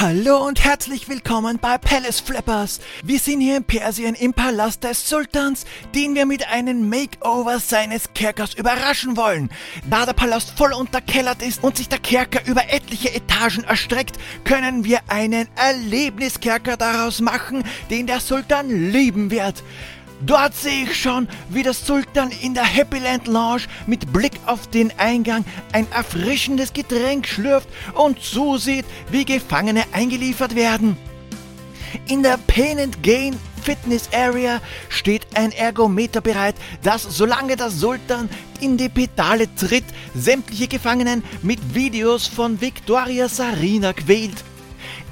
Hallo und herzlich willkommen bei Palace Flippers. Wir sind hier in Persien im Palast des Sultans, den wir mit einem Makeover seines Kerkers überraschen wollen. Da der Palast voll unterkellert ist und sich der Kerker über etliche Etagen erstreckt, können wir einen Erlebniskerker daraus machen, den der Sultan lieben wird. Dort sehe ich schon, wie der Sultan in der Happyland Lounge mit Blick auf den Eingang ein erfrischendes Getränk schlürft und zusieht, wie Gefangene eingeliefert werden. In der Pain and Gain Fitness Area steht ein Ergometer bereit, das, solange der Sultan in die Pedale tritt, sämtliche Gefangenen mit Videos von Victoria Sarina quält.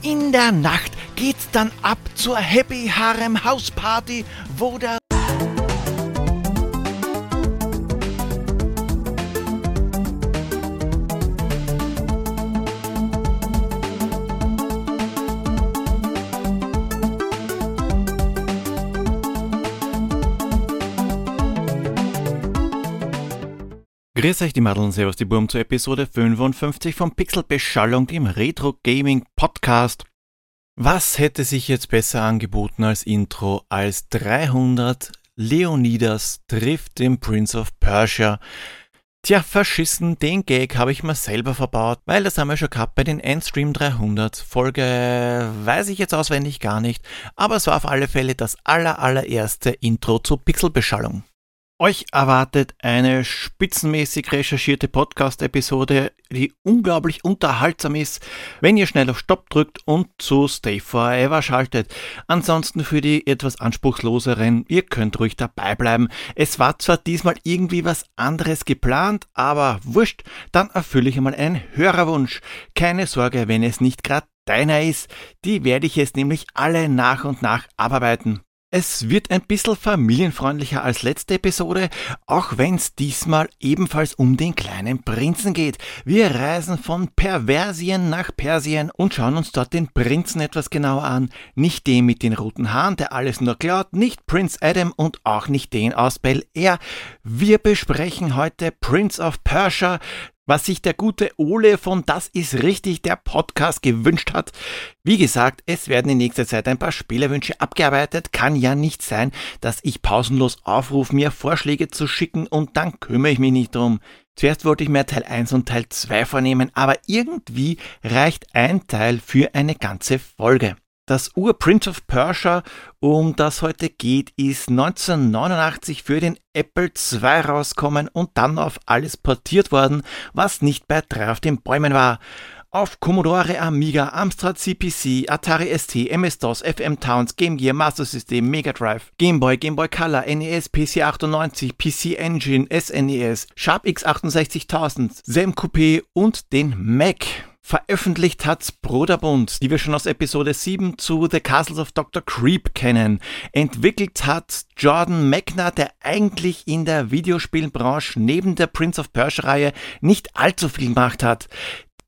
In der Nacht geht's dann ab zur Happy Harem House Party, wo der Grüß euch die Madeln, Servus die Burm zur Episode 55 von Pixelbeschallung, dem Retro Gaming Podcast. Was hätte sich jetzt besser angeboten als Intro als 300 Leonidas trifft den Prince of Persia? Tja, verschissen, den Gag habe ich mir selber verbaut, weil das haben wir schon gehabt bei den Endstream 300. Folge weiß ich jetzt auswendig gar nicht, aber es war auf alle Fälle das aller allererste Intro zur Pixelbeschallung. Euch erwartet eine spitzenmäßig recherchierte Podcast-Episode, die unglaublich unterhaltsam ist, wenn ihr schnell auf Stopp drückt und zu Stay Forever schaltet. Ansonsten für die etwas anspruchsloseren, ihr könnt ruhig dabei bleiben. Es war zwar diesmal irgendwie was anderes geplant, aber wurscht, dann erfülle ich einmal einen Hörerwunsch. Keine Sorge, wenn es nicht gerade deiner ist, die werde ich jetzt nämlich alle nach und nach abarbeiten. Es wird ein bisschen familienfreundlicher als letzte Episode, auch wenn es diesmal ebenfalls um den kleinen Prinzen geht. Wir reisen von Perversien nach Persien und schauen uns dort den Prinzen etwas genauer an. Nicht den mit den roten Haaren, der alles nur klaut, nicht Prince Adam und auch nicht den aus Bel Air. Wir besprechen heute Prince of Persia, was sich der gute Ole von Das ist richtig der Podcast gewünscht hat. Wie gesagt, es werden in nächster Zeit ein paar Spielerwünsche abgearbeitet. Kann ja nicht sein, dass ich pausenlos aufrufe, mir Vorschläge zu schicken und dann kümmere ich mich nicht drum. Zuerst wollte ich mir Teil 1 und Teil 2 vornehmen, aber irgendwie reicht ein Teil für eine ganze Folge. Das Ur-Prince of Persia, um das heute geht, ist 1989 für den Apple II rauskommen und dann auf alles portiert worden, was nicht bei drei auf den Bäumen war. Auf Commodore Amiga, Amstrad CPC, Atari ST, MS-DOS, FM Towns, Game Gear, Master System, Mega Drive, Game Boy, Game Boy Color, NES, PC 98, PC Engine, SNES, Sharp X68000, Sam Coupé und den Mac. Veröffentlicht hat's Bruderbund, die wir schon aus Episode 7 zu The Castles of Dr. Creep kennen. Entwickelt hat Jordan Mechner, der eigentlich in der Videospielbranche neben der Prince of Persia Reihe nicht allzu viel gemacht hat.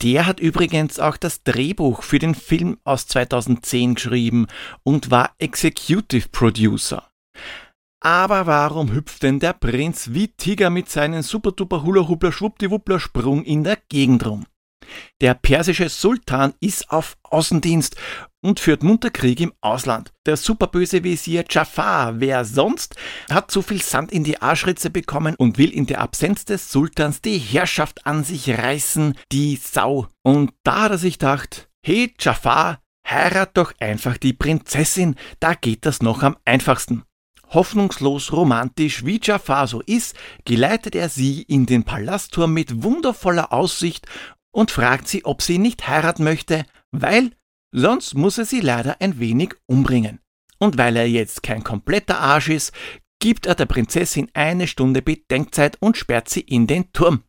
Der hat übrigens auch das Drehbuch für den Film aus 2010 geschrieben und war Executive Producer. Aber warum hüpft denn der Prinz wie Tiger mit seinem super duper hula hupla schwuppdiwuppler Sprung in der Gegend rum? Der persische Sultan ist auf Außendienst und führt munter Krieg im Ausland. Der superböse Visier Jafar, wer sonst, hat zu viel Sand in die Arschritze bekommen und will in der Absenz des Sultans die Herrschaft an sich reißen, die Sau. Und da hat er sich gedacht, hey Jafar, heirat doch einfach die Prinzessin, da geht das noch am einfachsten. Hoffnungslos romantisch wie Jafar so ist, geleitet er sie in den Palastturm mit wundervoller Aussicht und fragt sie, ob sie nicht heiraten möchte, weil sonst muss er sie leider ein wenig umbringen. Und weil er jetzt kein kompletter Arsch ist, gibt er der Prinzessin eine Stunde Bedenkzeit und sperrt sie in den Turm.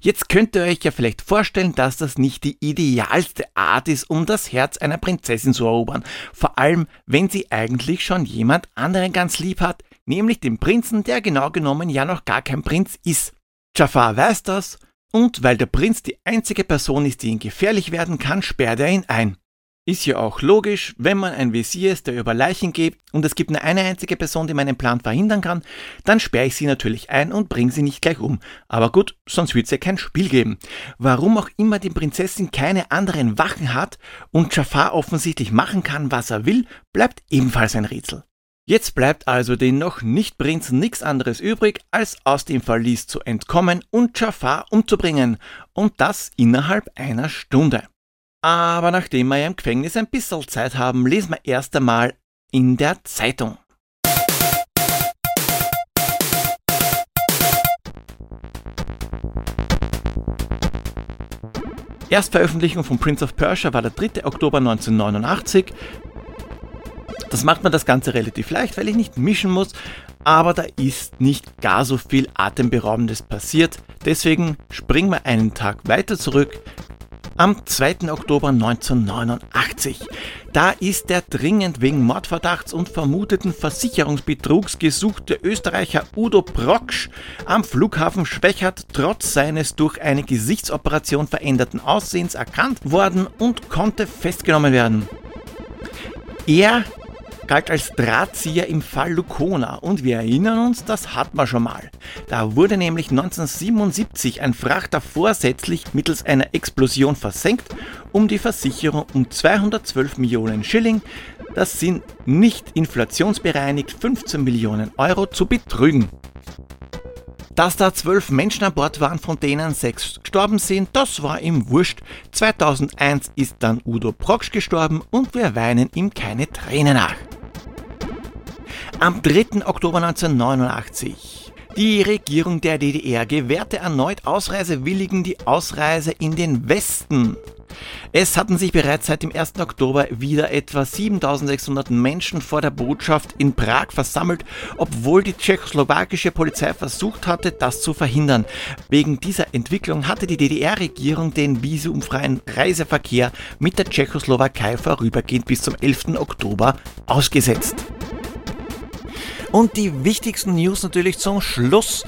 Jetzt könnt ihr euch ja vielleicht vorstellen, dass das nicht die idealste Art ist, um das Herz einer Prinzessin zu erobern. Vor allem, wenn sie eigentlich schon jemand anderen ganz lieb hat, nämlich den Prinzen, der genau genommen ja noch gar kein Prinz ist. Jafar weiß das und weil der Prinz die einzige Person ist, die ihn gefährlich werden kann, sperrt er ihn ein. Ist ja auch logisch, wenn man ein Visier ist, der über Leichen geht und es gibt nur eine einzige Person, die meinen Plan verhindern kann, dann sperre ich sie natürlich ein und bringe sie nicht gleich um. Aber gut, sonst wird es ja kein Spiel geben. Warum auch immer die Prinzessin keine anderen Wachen hat und Jafar offensichtlich machen kann, was er will, bleibt ebenfalls ein Rätsel. Jetzt bleibt also den noch nicht Prinzen nichts anderes übrig, als aus dem Verlies zu entkommen und Jafar umzubringen. Und das innerhalb einer Stunde. Aber nachdem wir ja im Gefängnis ein bisschen Zeit haben, lesen wir erst einmal in der Zeitung. Erstveröffentlichung von Prince of Persia war der 3. Oktober 1989. Das macht man das Ganze relativ leicht, weil ich nicht mischen muss, aber da ist nicht gar so viel Atemberaubendes passiert. Deswegen springen wir einen Tag weiter zurück am 2. Oktober 1989. Da ist der dringend wegen Mordverdachts und vermuteten Versicherungsbetrugs gesuchte Österreicher Udo Proksch am Flughafen Schwächert trotz seines durch eine Gesichtsoperation veränderten Aussehens erkannt worden und konnte festgenommen werden. Er galt als Drahtzieher im Fall Lucona und wir erinnern uns, das hat man schon mal. Da wurde nämlich 1977 ein Frachter vorsätzlich mittels einer Explosion versenkt, um die Versicherung um 212 Millionen Schilling, das sind nicht inflationsbereinigt 15 Millionen Euro, zu betrügen. Dass da zwölf Menschen an Bord waren, von denen sechs gestorben sind, das war ihm wurscht. 2001 ist dann Udo Proksch gestorben und wir weinen ihm keine Tränen nach. Am 3. Oktober 1989. Die Regierung der DDR gewährte erneut Ausreisewilligen die Ausreise in den Westen. Es hatten sich bereits seit dem 1. Oktober wieder etwa 7600 Menschen vor der Botschaft in Prag versammelt, obwohl die tschechoslowakische Polizei versucht hatte, das zu verhindern. Wegen dieser Entwicklung hatte die DDR-Regierung den visumfreien Reiseverkehr mit der Tschechoslowakei vorübergehend bis zum 11. Oktober ausgesetzt. Und die wichtigsten News natürlich zum Schluss.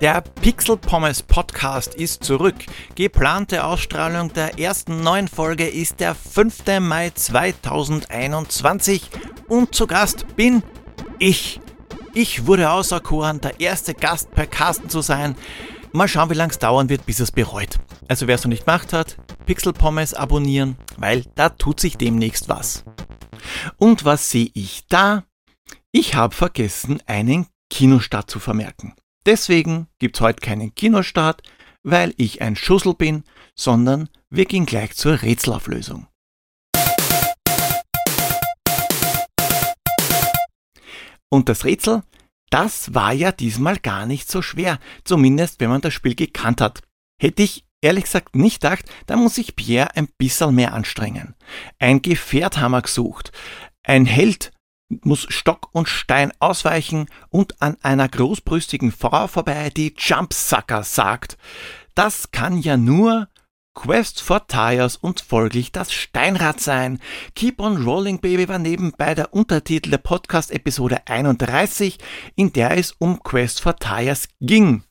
Der Pixel Pommes Podcast ist zurück. Geplante Ausstrahlung der ersten neuen Folge ist der 5. Mai 2021 und zu Gast bin ich. Ich wurde auserkoren, der erste Gast per Casten zu sein. Mal schauen, wie lange es dauern wird, bis es bereut. Also wer es noch nicht gemacht hat, Pixel Pommes abonnieren, weil da tut sich demnächst was. Und was sehe ich da? Ich habe vergessen, einen Kinostart zu vermerken. Deswegen gibt's heute keinen Kinostart, weil ich ein Schussel bin, sondern wir gehen gleich zur Rätselauflösung. Und das Rätsel, das war ja diesmal gar nicht so schwer, zumindest wenn man das Spiel gekannt hat. Hätte ich ehrlich gesagt nicht gedacht, da muss sich Pierre ein bisschen mehr anstrengen. Ein Gefährt haben wir gesucht. Ein Held muss Stock und Stein ausweichen und an einer großbrüstigen Frau vorbei, die Jumpsucker sagt. Das kann ja nur Quest for Tires und folglich das Steinrad sein. Keep on Rolling Baby war nebenbei der Untertitel der Podcast-Episode 31, in der es um Quest for Tires ging.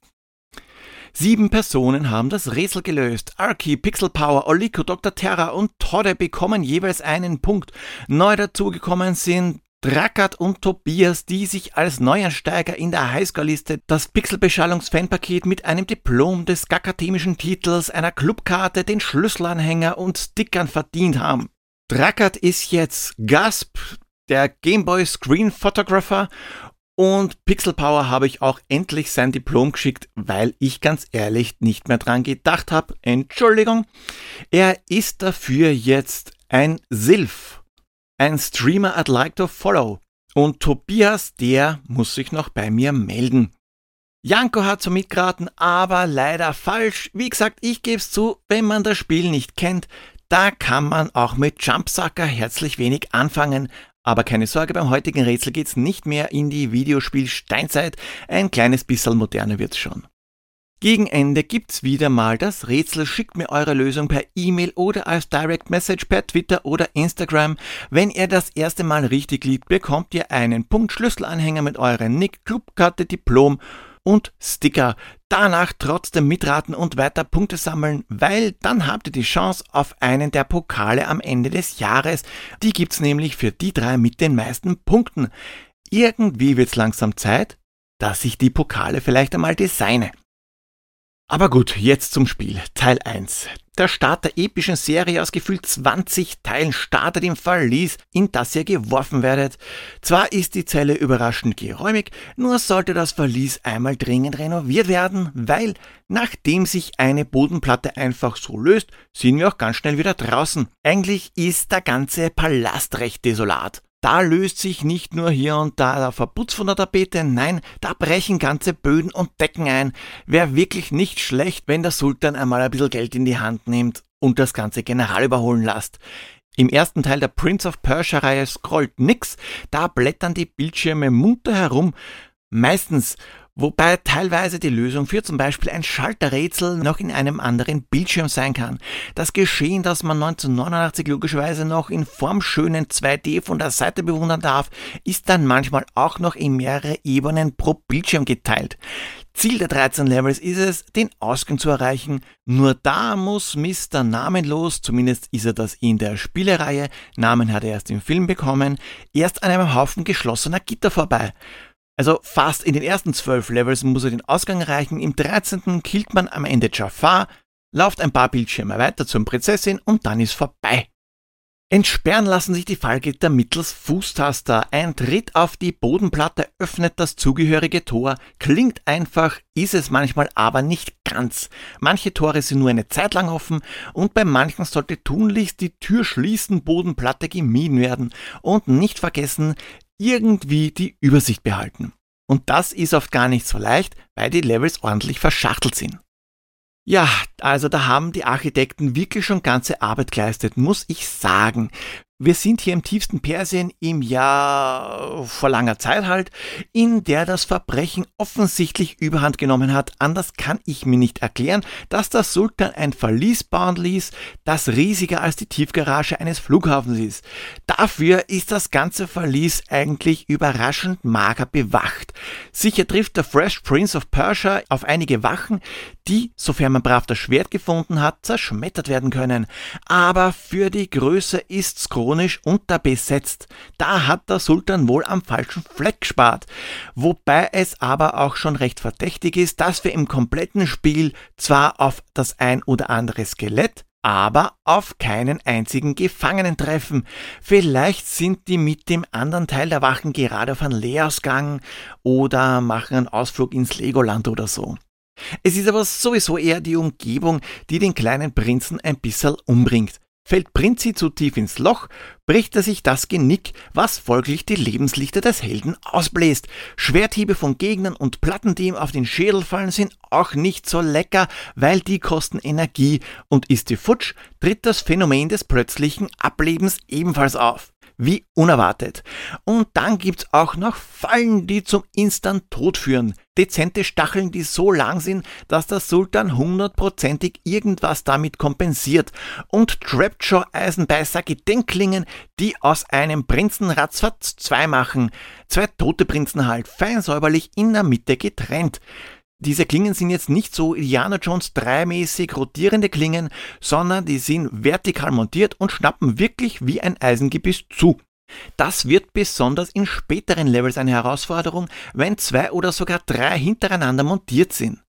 Sieben Personen haben das Rätsel gelöst. Arky, Pixel Power, Oliko, Dr. Terra und Todde bekommen jeweils einen Punkt. Neu dazugekommen sind Drackert und Tobias, die sich als Neuansteiger in der Highscore-Liste das Pixelbeschallungs-Fanpaket mit einem Diplom des akademischen Titels, einer Clubkarte, den Schlüsselanhänger und Stickern verdient haben. Drackert ist jetzt Gasp, der Gameboy Screen Photographer und Pixel Power habe ich auch endlich sein Diplom geschickt, weil ich ganz ehrlich nicht mehr dran gedacht habe. Entschuldigung. Er ist dafür jetzt ein Silf ein Streamer I'd like to follow. Und Tobias, der muss sich noch bei mir melden. Janko hat so mitgeraten, aber leider falsch. Wie gesagt, ich gebe es zu, wenn man das Spiel nicht kennt, da kann man auch mit Jumpsucker herzlich wenig anfangen. Aber keine Sorge, beim heutigen Rätsel geht's nicht mehr in die Videospiel Steinzeit. Ein kleines bisschen moderner wird's schon. Gegen Ende gibt's wieder mal das Rätsel. Schickt mir eure Lösung per E-Mail oder als Direct Message per Twitter oder Instagram. Wenn ihr das erste Mal richtig liegt, bekommt ihr einen Punkt Schlüsselanhänger mit eurem Nick, Clubkarte, Diplom und Sticker. Danach trotzdem mitraten und weiter Punkte sammeln, weil dann habt ihr die Chance auf einen der Pokale am Ende des Jahres. Die gibt's nämlich für die drei mit den meisten Punkten. Irgendwie wird's langsam Zeit, dass ich die Pokale vielleicht einmal designe. Aber gut, jetzt zum Spiel. Teil 1. Der Start der epischen Serie aus gefühlt 20 Teilen startet im Verlies, in das ihr geworfen werdet. Zwar ist die Zelle überraschend geräumig, nur sollte das Verlies einmal dringend renoviert werden, weil nachdem sich eine Bodenplatte einfach so löst, sind wir auch ganz schnell wieder draußen. Eigentlich ist der ganze Palast recht desolat. Da löst sich nicht nur hier und da der Verputz von der Tapete, nein, da brechen ganze Böden und Decken ein. Wäre wirklich nicht schlecht, wenn der Sultan einmal ein bisschen Geld in die Hand nimmt und das ganze General überholen lässt. Im ersten Teil der Prince of Persia Reihe scrollt nix, da blättern die Bildschirme munter herum. Meistens wobei teilweise die Lösung für zum Beispiel ein Schalterrätsel noch in einem anderen Bildschirm sein kann. Das Geschehen, das man 1989 logischerweise noch in formschönen 2D von der Seite bewundern darf, ist dann manchmal auch noch in mehrere Ebenen pro Bildschirm geteilt. Ziel der 13 Levels ist es, den Ausgang zu erreichen. Nur da muss Mr. Namenlos, zumindest ist er das in der Spielereihe, Namen hat er erst im Film bekommen, erst an einem Haufen geschlossener Gitter vorbei. Also fast in den ersten zwölf Levels muss er den Ausgang erreichen, im 13. killt man am Ende Jafar, lauft ein paar Bildschirme weiter zur Prinzessin und dann ist vorbei. Entsperren lassen sich die Fallgitter mittels Fußtaster. Ein Tritt auf die Bodenplatte öffnet das zugehörige Tor. Klingt einfach, ist es manchmal aber nicht ganz. Manche Tore sind nur eine Zeit lang offen und bei manchen sollte tunlichst die Tür schließen Bodenplatte gemieden werden. Und nicht vergessen, irgendwie die Übersicht behalten. Und das ist oft gar nicht so leicht, weil die Levels ordentlich verschachtelt sind. Ja, also da haben die Architekten wirklich schon ganze Arbeit geleistet, muss ich sagen. Wir sind hier im tiefsten Persien im Jahr vor langer Zeit halt, in der das Verbrechen offensichtlich überhand genommen hat. Anders kann ich mir nicht erklären, dass der Sultan ein Verlies bauen ließ, das riesiger als die Tiefgarage eines Flughafens ist. Dafür ist das ganze Verlies eigentlich überraschend mager bewacht. Sicher trifft der Fresh Prince of Persia auf einige Wachen, die, sofern man brav das Schwert gefunden hat, zerschmettert werden können. Aber für die Größe ist's groß chronisch unterbesetzt. Da hat der Sultan wohl am falschen Fleck gespart. Wobei es aber auch schon recht verdächtig ist, dass wir im kompletten Spiel zwar auf das ein oder andere Skelett, aber auf keinen einzigen Gefangenen treffen. Vielleicht sind die mit dem anderen Teil der Wachen gerade auf einen Lehrausgang oder machen einen Ausflug ins Legoland oder so. Es ist aber sowieso eher die Umgebung, die den kleinen Prinzen ein bisschen umbringt. Fällt Prinzi zu tief ins Loch, bricht er sich das Genick, was folglich die Lebenslichter des Helden ausbläst. Schwerthiebe von Gegnern und Platten, die ihm auf den Schädel fallen, sind auch nicht so lecker, weil die kosten Energie und ist die futsch, tritt das Phänomen des plötzlichen Ablebens ebenfalls auf wie unerwartet. Und dann gibt's auch noch Fallen, die zum Instant-Tod führen. Dezente Stacheln, die so lang sind, dass der Sultan hundertprozentig irgendwas damit kompensiert. Und Trapjaw-Eisenbeißer Gedenkklingen, die aus einem Prinzen ratzfatz zwei machen. Zwei tote Prinzen halt, fein säuberlich in der Mitte getrennt. Diese Klingen sind jetzt nicht so Indiana Jones 3-mäßig rotierende Klingen, sondern die sind vertikal montiert und schnappen wirklich wie ein Eisengebiss zu. Das wird besonders in späteren Levels eine Herausforderung, wenn zwei oder sogar drei hintereinander montiert sind.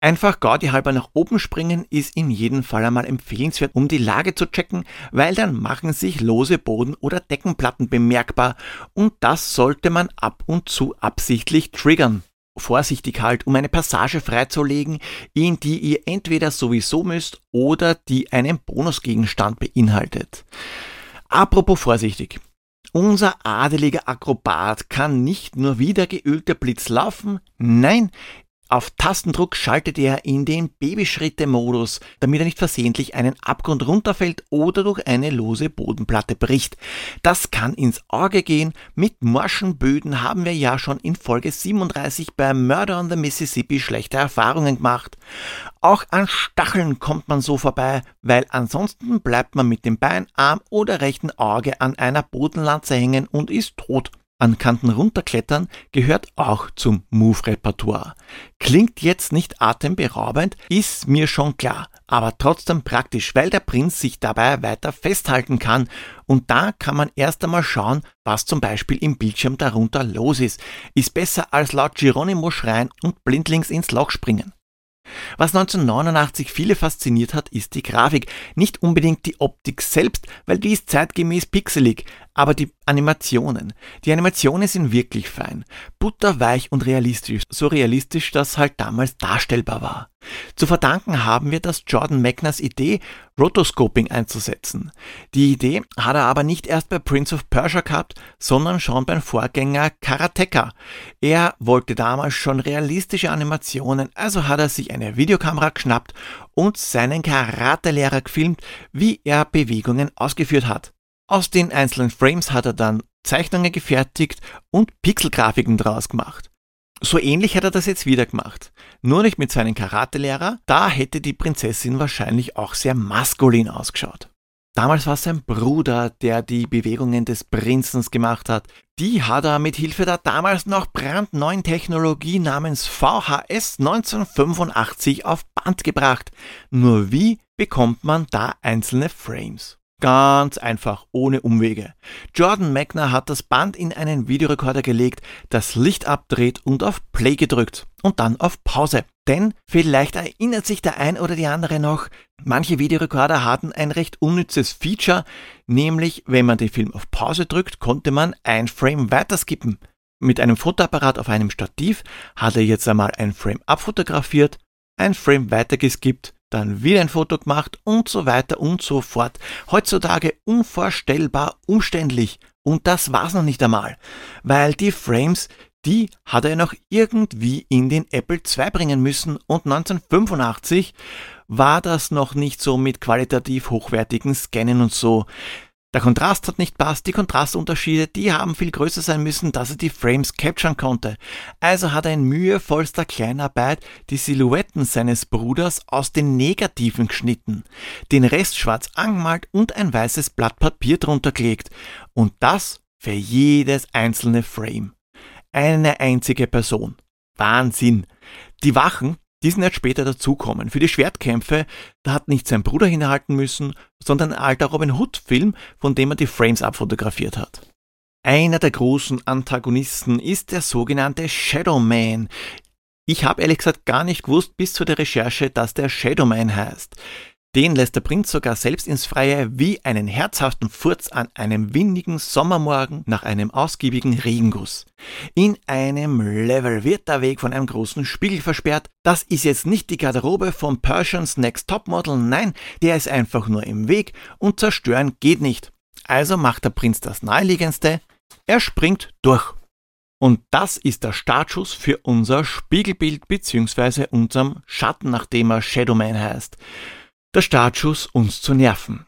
Einfach Gaudi halber nach oben springen ist in jedem Fall einmal empfehlenswert, um die Lage zu checken, weil dann machen sich lose Boden- oder Deckenplatten bemerkbar und das sollte man ab und zu absichtlich triggern vorsichtig halt, um eine Passage freizulegen, in die ihr entweder sowieso müsst oder die einen Bonusgegenstand beinhaltet. Apropos vorsichtig. Unser adeliger Akrobat kann nicht nur wie der geölte Blitz laufen, nein, auf Tastendruck schaltet er in den Babyschritte-Modus, damit er nicht versehentlich einen Abgrund runterfällt oder durch eine lose Bodenplatte bricht. Das kann ins Auge gehen. Mit morschen Böden haben wir ja schon in Folge 37 bei Murder on the Mississippi schlechte Erfahrungen gemacht. Auch an Stacheln kommt man so vorbei, weil ansonsten bleibt man mit dem Bein, Arm oder rechten Auge an einer Bodenlanze hängen und ist tot. An Kanten runterklettern gehört auch zum Move-Repertoire. Klingt jetzt nicht atemberaubend, ist mir schon klar, aber trotzdem praktisch, weil der Prinz sich dabei weiter festhalten kann und da kann man erst einmal schauen, was zum Beispiel im Bildschirm darunter los ist. Ist besser als laut Geronimo schreien und blindlings ins Loch springen. Was 1989 viele fasziniert hat, ist die Grafik. Nicht unbedingt die Optik selbst, weil die ist zeitgemäß pixelig, aber die Animationen. Die Animationen sind wirklich fein. Butterweich und realistisch. So realistisch, dass halt damals darstellbar war. Zu verdanken haben wir das Jordan Magners Idee, Rotoscoping einzusetzen. Die Idee hat er aber nicht erst bei Prince of Persia gehabt, sondern schon beim Vorgänger Karateka. Er wollte damals schon realistische Animationen, also hat er sich eine Videokamera geschnappt und seinen Karatelehrer gefilmt, wie er Bewegungen ausgeführt hat. Aus den einzelnen Frames hat er dann Zeichnungen gefertigt und Pixelgrafiken draus gemacht. So ähnlich hat er das jetzt wieder gemacht. Nur nicht mit seinem Karatelehrer, da hätte die Prinzessin wahrscheinlich auch sehr maskulin ausgeschaut. Damals war es sein Bruder, der die Bewegungen des Prinzens gemacht hat. Die hat er mit Hilfe der damals noch brandneuen Technologie namens VHS 1985 auf Band gebracht. Nur wie bekommt man da einzelne Frames? Ganz einfach, ohne Umwege. Jordan Magner hat das Band in einen Videorekorder gelegt, das Licht abdreht und auf Play gedrückt und dann auf Pause. Denn vielleicht erinnert sich der ein oder die andere noch, manche Videorekorder hatten ein recht unnützes Feature, nämlich wenn man den Film auf Pause drückt, konnte man ein Frame weiter skippen. Mit einem Fotoapparat auf einem Stativ hat er jetzt einmal ein Frame abfotografiert, ein Frame weitergeskippt dann wieder ein Foto gemacht und so weiter und so fort. Heutzutage unvorstellbar umständlich. Und das war's noch nicht einmal, weil die Frames, die hat er noch irgendwie in den Apple II bringen müssen und 1985 war das noch nicht so mit qualitativ hochwertigen Scannen und so. Der Kontrast hat nicht passt, die Kontrastunterschiede, die haben viel größer sein müssen, dass er die Frames capturen konnte. Also hat er in mühevollster Kleinarbeit die Silhouetten seines Bruders aus den Negativen geschnitten, den Rest schwarz angemalt und ein weißes Blatt Papier drunter gelegt. Und das für jedes einzelne Frame. Eine einzige Person. Wahnsinn. Die Wachen, die sind jetzt später dazukommen. Für die Schwertkämpfe, da hat nicht sein Bruder hinhalten müssen, sondern ein alter Robin Hood-Film, von dem er die Frames abfotografiert hat. Einer der großen Antagonisten ist der sogenannte Shadow Man. Ich habe ehrlich gesagt gar nicht gewusst bis zu der Recherche, dass der Shadow Man heißt. Den lässt der Prinz sogar selbst ins Freie wie einen herzhaften Furz an einem windigen Sommermorgen nach einem ausgiebigen Regenguss. In einem Level wird der Weg von einem großen Spiegel versperrt. Das ist jetzt nicht die Garderobe von Persians Next Topmodel, nein, der ist einfach nur im Weg und zerstören geht nicht. Also macht der Prinz das naheliegendste, er springt durch. Und das ist der Startschuss für unser Spiegelbild bzw. unserem Schatten, nachdem er Shadowman heißt der Startschuss uns zu nerven.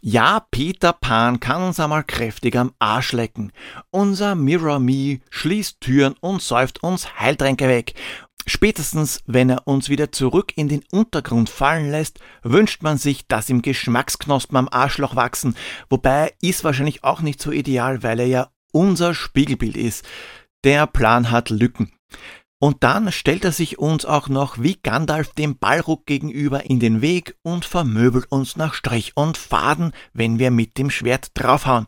Ja, Peter Pan kann uns einmal kräftig am Arsch lecken. Unser Mirror Me schließt Türen und säuft uns Heiltränke weg. Spätestens, wenn er uns wieder zurück in den Untergrund fallen lässt, wünscht man sich, dass ihm Geschmacksknospen am Arschloch wachsen. Wobei ist wahrscheinlich auch nicht so ideal, weil er ja unser Spiegelbild ist. Der Plan hat Lücken. Und dann stellt er sich uns auch noch wie Gandalf dem Ballruck gegenüber in den Weg und vermöbelt uns nach Strich und Faden, wenn wir mit dem Schwert draufhauen.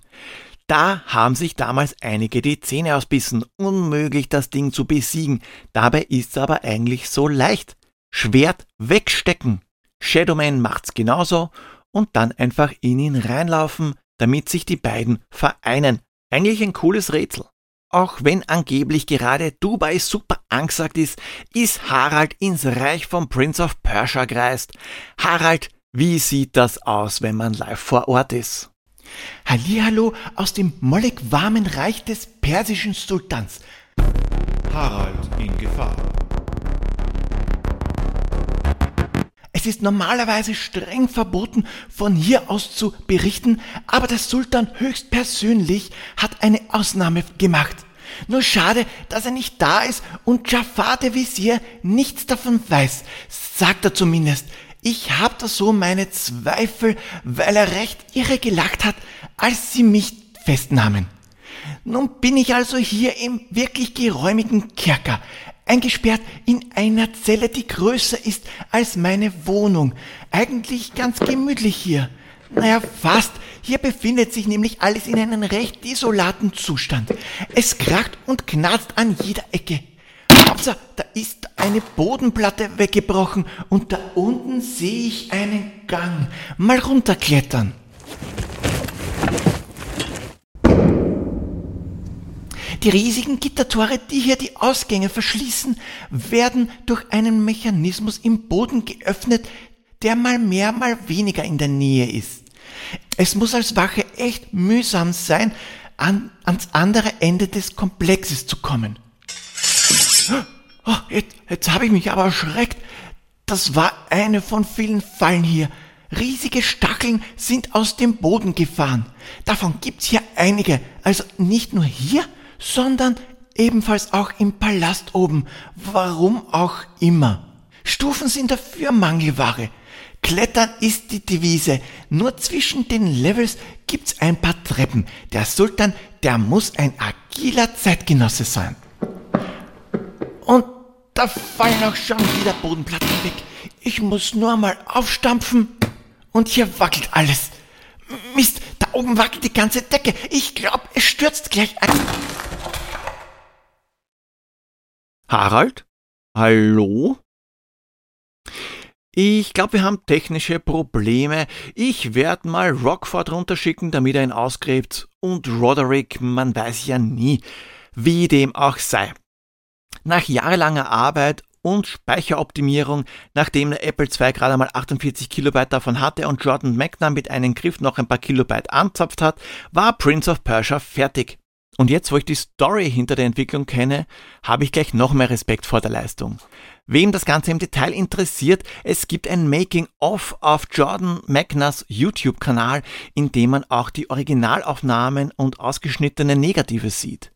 Da haben sich damals einige die Zähne ausbissen. Unmöglich, das Ding zu besiegen. Dabei ist's aber eigentlich so leicht. Schwert wegstecken. Shadowman macht's genauso und dann einfach in ihn reinlaufen, damit sich die beiden vereinen. Eigentlich ein cooles Rätsel. Auch wenn angeblich gerade Dubai super angesagt ist, ist Harald ins Reich vom Prince of Persia gereist. Harald, wie sieht das aus, wenn man live vor Ort ist? Hallihallo aus dem mollig warmen Reich des persischen Sultans. Harald in Gefahr. Es ist normalerweise streng verboten, von hier aus zu berichten, aber der Sultan höchstpersönlich hat eine Ausnahme gemacht. Nur schade, dass er nicht da ist und Jafar der Visier nichts davon weiß, sagt er zumindest. Ich hab da so meine Zweifel, weil er recht irre gelacht hat, als sie mich festnahmen. Nun bin ich also hier im wirklich geräumigen Kerker, eingesperrt in einer Zelle, die größer ist als meine Wohnung. Eigentlich ganz gemütlich hier. Naja, fast. Hier befindet sich nämlich alles in einem recht desolaten Zustand. Es kracht und knarzt an jeder Ecke. Hopsa, da ist eine Bodenplatte weggebrochen und da unten sehe ich einen Gang. Mal runterklettern. Die riesigen Gittertore, die hier die Ausgänge verschließen, werden durch einen Mechanismus im Boden geöffnet, der mal mehr, mal weniger in der Nähe ist. Es muss als Wache echt mühsam sein, an, ans andere Ende des Komplexes zu kommen. Oh, jetzt, jetzt habe ich mich aber erschreckt. Das war eine von vielen Fallen hier. Riesige Stacheln sind aus dem Boden gefahren. Davon gibt's hier einige. Also nicht nur hier, sondern ebenfalls auch im Palast oben. Warum auch immer. Stufen sind dafür Mangelware. Klettern ist die Devise. Nur zwischen den Levels gibt's ein paar Treppen. Der Sultan, der muss ein agiler Zeitgenosse sein. Und da fallen auch schon wieder Bodenplatten weg. Ich muss nur mal aufstampfen und hier wackelt alles. Mist, da oben wackelt die ganze Decke. Ich glaube, es stürzt gleich ein. Harald? Hallo? Ich glaube, wir haben technische Probleme. Ich werde mal Rockford runterschicken, damit er ihn ausgräbt. Und Roderick, man weiß ja nie, wie dem auch sei. Nach jahrelanger Arbeit und Speicheroptimierung, nachdem der Apple II gerade einmal 48 Kilobyte davon hatte und Jordan McNair mit einem Griff noch ein paar Kilobyte anzapft hat, war Prince of Persia fertig. Und jetzt, wo ich die Story hinter der Entwicklung kenne, habe ich gleich noch mehr Respekt vor der Leistung. Wem das Ganze im Detail interessiert, es gibt ein Making-of auf Jordan McNas YouTube-Kanal, in dem man auch die Originalaufnahmen und ausgeschnittene Negative sieht.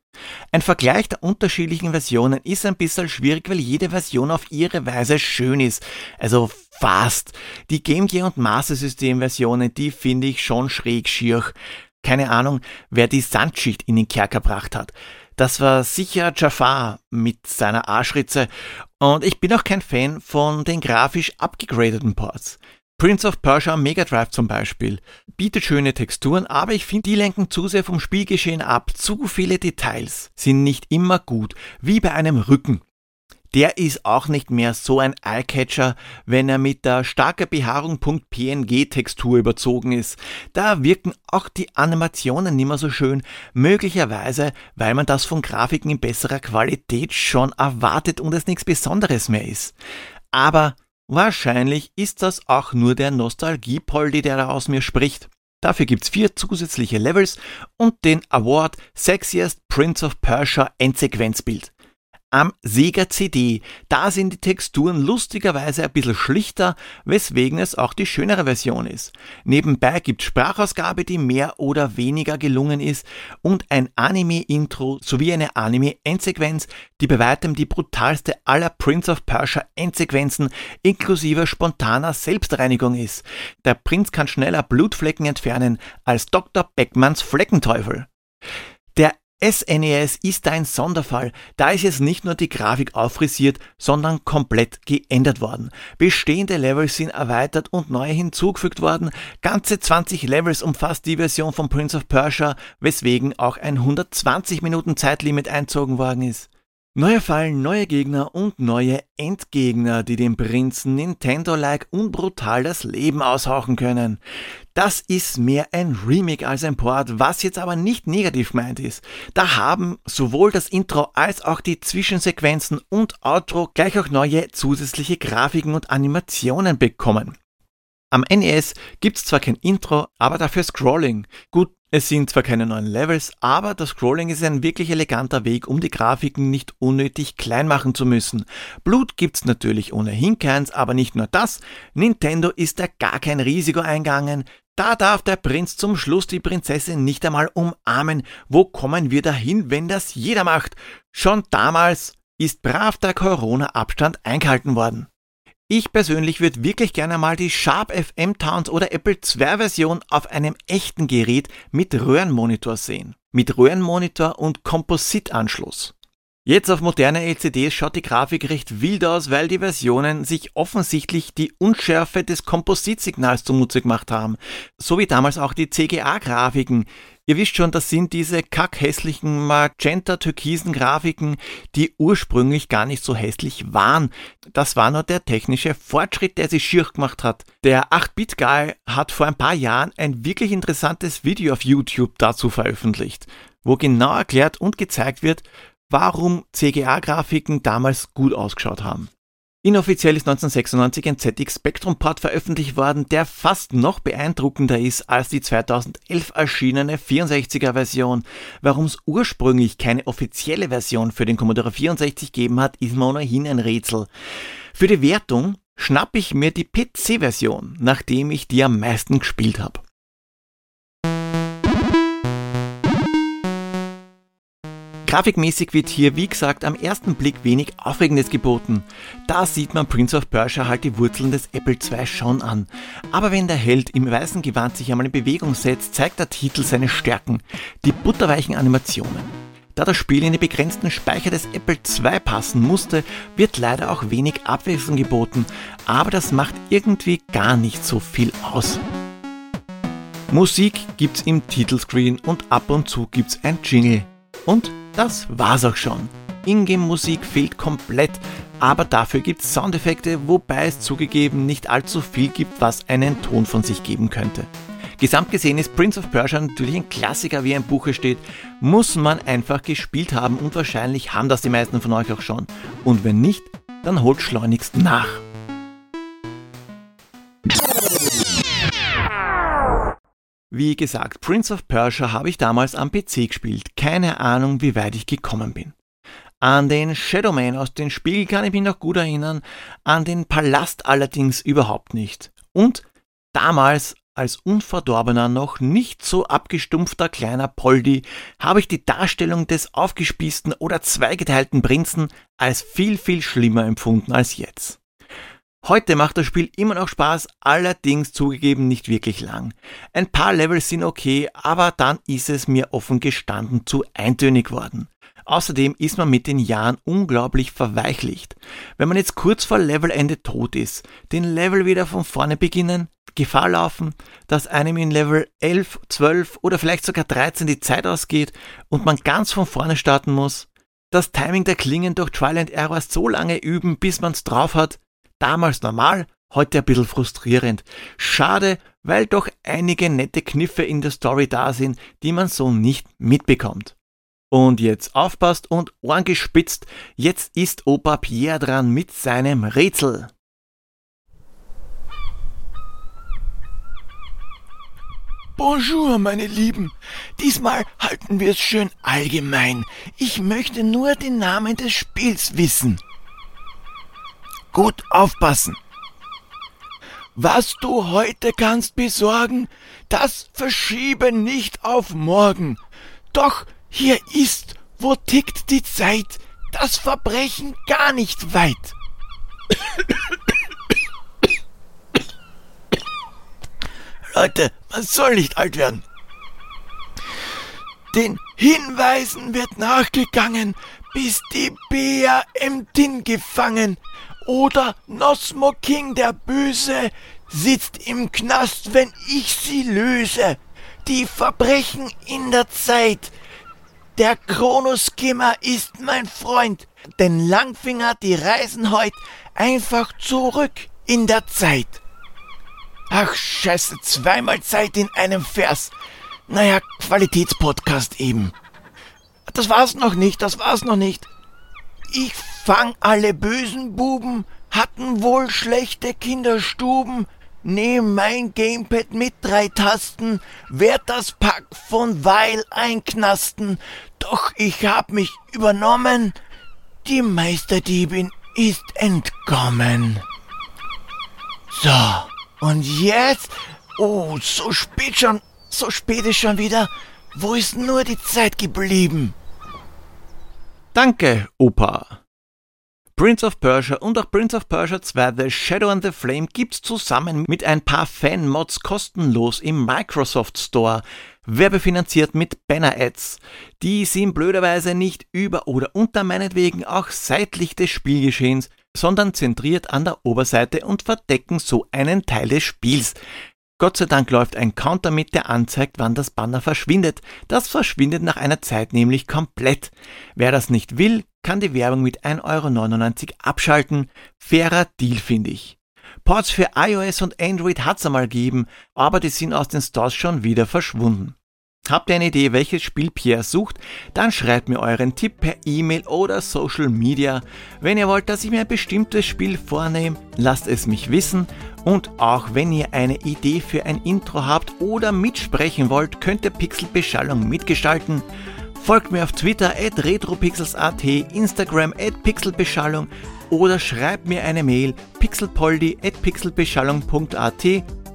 Ein Vergleich der unterschiedlichen Versionen ist ein bisschen schwierig, weil jede Version auf ihre Weise schön ist. Also fast. Die Game Gear und Master System Versionen, die finde ich schon schräg schier. Keine Ahnung, wer die Sandschicht in den Kerker gebracht hat. Das war sicher Jafar mit seiner Arschritze und ich bin auch kein Fan von den grafisch abgegradeten Ports. Prince of Persia Mega Drive zum Beispiel bietet schöne Texturen, aber ich finde, die lenken zu sehr vom Spielgeschehen ab. Zu viele Details sind nicht immer gut, wie bei einem Rücken der ist auch nicht mehr so ein Eyecatcher, wenn er mit der starke Behaarung.png Textur überzogen ist. Da wirken auch die Animationen nicht mehr so schön, möglicherweise, weil man das von Grafiken in besserer Qualität schon erwartet und es nichts Besonderes mehr ist. Aber wahrscheinlich ist das auch nur der Nostalgie-Poldi, der da aus mir spricht. Dafür gibt's vier zusätzliche Levels und den Award Sexiest Prince of Persia Endsequenzbild am Sega CD. Da sind die Texturen lustigerweise ein bisschen schlichter, weswegen es auch die schönere Version ist. Nebenbei gibt Sprachausgabe, die mehr oder weniger gelungen ist und ein Anime-Intro sowie eine Anime-Endsequenz, die bei weitem die brutalste aller Prince of Persia Endsequenzen inklusive spontaner Selbstreinigung ist. Der Prinz kann schneller Blutflecken entfernen als Dr. Beckmanns Fleckenteufel. SNES e ist ein Sonderfall, da ist jetzt nicht nur die Grafik auffrisiert, sondern komplett geändert worden. Bestehende Levels sind erweitert und neue hinzugefügt worden. Ganze 20 Levels umfasst die Version von Prince of Persia, weswegen auch ein 120 Minuten Zeitlimit einzogen worden ist. Neue Fallen, neue Gegner und neue Endgegner, die dem Prinzen Nintendo-like unbrutal das Leben aushauchen können. Das ist mehr ein Remake als ein Port, was jetzt aber nicht negativ gemeint ist. Da haben sowohl das Intro als auch die Zwischensequenzen und Outro gleich auch neue zusätzliche Grafiken und Animationen bekommen. Am NES gibt's zwar kein Intro, aber dafür Scrolling. Gut, es sind zwar keine neuen Levels, aber das Scrolling ist ein wirklich eleganter Weg, um die Grafiken nicht unnötig klein machen zu müssen. Blut gibt's natürlich ohnehin keins, aber nicht nur das. Nintendo ist da gar kein Risiko eingegangen. Da darf der Prinz zum Schluss die Prinzessin nicht einmal umarmen. Wo kommen wir dahin, wenn das jeder macht? Schon damals ist brav der Corona-Abstand eingehalten worden. Ich persönlich würde wirklich gerne mal die Sharp FM Towns oder Apple II Version auf einem echten Gerät mit Röhrenmonitor sehen. Mit Röhrenmonitor und Kompositanschluss. Jetzt auf moderne LCDs schaut die Grafik recht wild aus, weil die Versionen sich offensichtlich die Unschärfe des Kompositsignals zunutze gemacht haben. So wie damals auch die CGA-Grafiken. Ihr wisst schon, das sind diese kackhässlichen magenta-türkisen Grafiken, die ursprünglich gar nicht so hässlich waren. Das war nur der technische Fortschritt, der sie schier gemacht hat. Der 8-Bit-Guy hat vor ein paar Jahren ein wirklich interessantes Video auf YouTube dazu veröffentlicht, wo genau erklärt und gezeigt wird, warum CGA-Grafiken damals gut ausgeschaut haben. Inoffiziell ist 1996 ein ZX Spectrum Port veröffentlicht worden, der fast noch beeindruckender ist als die 2011 erschienene 64er Version. Warum es ursprünglich keine offizielle Version für den Commodore 64 gegeben hat, ist mir ohnehin ein Rätsel. Für die Wertung schnappe ich mir die PC-Version, nachdem ich die am meisten gespielt habe. Grafikmäßig wird hier, wie gesagt, am ersten Blick wenig Aufregendes geboten. Da sieht man Prince of Persia halt die Wurzeln des Apple II schon an. Aber wenn der Held im weißen Gewand sich einmal in Bewegung setzt, zeigt der Titel seine Stärken, die butterweichen Animationen. Da das Spiel in den begrenzten Speicher des Apple II passen musste, wird leider auch wenig Abwechslung geboten, aber das macht irgendwie gar nicht so viel aus. Musik gibt's im Titelscreen und ab und zu gibt's ein Jingle. Und das war's auch schon. Ingame-Musik fehlt komplett, aber dafür gibt's Soundeffekte, wobei es zugegeben nicht allzu viel gibt, was einen Ton von sich geben könnte. Gesamt gesehen ist Prince of Persia natürlich ein Klassiker, wie ein Buche steht, muss man einfach gespielt haben und wahrscheinlich haben das die meisten von euch auch schon. Und wenn nicht, dann holt schleunigst nach. Wie gesagt, Prince of Persia habe ich damals am PC gespielt. Keine Ahnung, wie weit ich gekommen bin. An den Shadowman aus dem Spiel kann ich mich noch gut erinnern, an den Palast allerdings überhaupt nicht. Und damals als unverdorbener, noch nicht so abgestumpfter kleiner Poldi habe ich die Darstellung des aufgespießten oder zweigeteilten Prinzen als viel, viel schlimmer empfunden als jetzt. Heute macht das Spiel immer noch Spaß, allerdings zugegeben nicht wirklich lang. Ein paar Levels sind okay, aber dann ist es mir offen gestanden zu eintönig worden. Außerdem ist man mit den Jahren unglaublich verweichlicht. Wenn man jetzt kurz vor Levelende tot ist, den Level wieder von vorne beginnen, Gefahr laufen, dass einem in Level 11, 12 oder vielleicht sogar 13 die Zeit ausgeht und man ganz von vorne starten muss, das Timing der Klingen durch Trial and Error so lange üben, bis man's drauf hat, Damals normal, heute ein bisschen frustrierend. Schade, weil doch einige nette Kniffe in der Story da sind, die man so nicht mitbekommt. Und jetzt aufpasst und Ohren gespitzt, jetzt ist Opa Pierre dran mit seinem Rätsel. Bonjour, meine Lieben. Diesmal halten wir es schön allgemein. Ich möchte nur den Namen des Spiels wissen. Gut aufpassen. Was du heute kannst besorgen, das verschiebe nicht auf morgen. Doch hier ist, wo tickt die Zeit, das Verbrechen gar nicht weit. Leute, man soll nicht alt werden. Den Hinweisen wird nachgegangen, bis die Bea im Din gefangen oder Nosmo King der Böse sitzt im Knast, wenn ich sie löse. Die Verbrechen in der Zeit. Der Chronoskimmer ist mein Freund, denn Langfinger, die reisen heut einfach zurück in der Zeit. Ach scheiße, zweimal Zeit in einem Vers. Naja, Qualitätspodcast eben. Das war's noch nicht, das war's noch nicht. Ich fang alle bösen Buben, hatten wohl schlechte Kinderstuben, nehm mein Gamepad mit drei Tasten, werd das Pack von Weil einknasten, doch ich hab mich übernommen, die Meisterdiebin ist entkommen. So, und jetzt? Oh, so spät schon, so spät ist schon wieder. Wo ist nur die Zeit geblieben? Danke, Opa. Prince of Persia und auch Prince of Persia 2 The Shadow and the Flame gibt's zusammen mit ein paar Fan-Mods kostenlos im Microsoft Store. Werbefinanziert mit Banner-Ads. Die sind blöderweise nicht über oder unter meinetwegen auch seitlich des Spielgeschehens, sondern zentriert an der Oberseite und verdecken so einen Teil des Spiels. Gott sei Dank läuft ein Counter mit, der anzeigt, wann das Banner verschwindet. Das verschwindet nach einer Zeit nämlich komplett. Wer das nicht will, kann die Werbung mit 1,99 Euro abschalten. Fairer Deal, finde ich. Ports für iOS und Android hat's einmal gegeben, aber die sind aus den Stores schon wieder verschwunden. Habt ihr eine Idee, welches Spiel Pierre sucht? Dann schreibt mir euren Tipp per E-Mail oder Social Media. Wenn ihr wollt, dass ich mir ein bestimmtes Spiel vornehme, lasst es mich wissen. Und auch wenn ihr eine Idee für ein Intro habt oder mitsprechen wollt, könnt ihr Pixelbeschallung mitgestalten. Folgt mir auf Twitter at retropixels.at, Instagram at pixelbeschallung oder schreibt mir eine Mail pixelpoldi at pixelbeschallung.at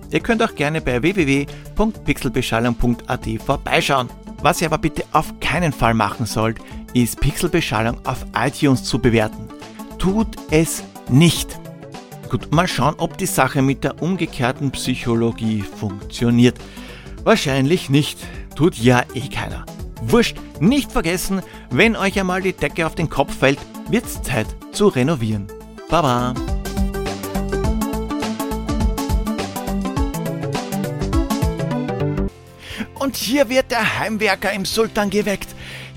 Ihr könnt auch gerne bei www.pixelbeschallung.at vorbeischauen. Was ihr aber bitte auf keinen Fall machen sollt, ist Pixelbeschallung auf iTunes zu bewerten. Tut es nicht. Gut, mal schauen, ob die Sache mit der umgekehrten Psychologie funktioniert. Wahrscheinlich nicht. Tut ja eh keiner. Wurscht, nicht vergessen, wenn euch einmal die Decke auf den Kopf fällt, wird's Zeit zu renovieren. Baba! Und hier wird der Heimwerker im Sultan geweckt.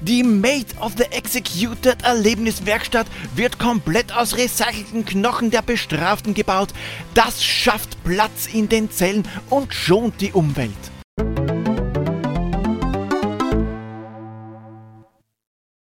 Die Made of the Executed Erlebniswerkstatt wird komplett aus recycelten Knochen der Bestraften gebaut. Das schafft Platz in den Zellen und schont die Umwelt.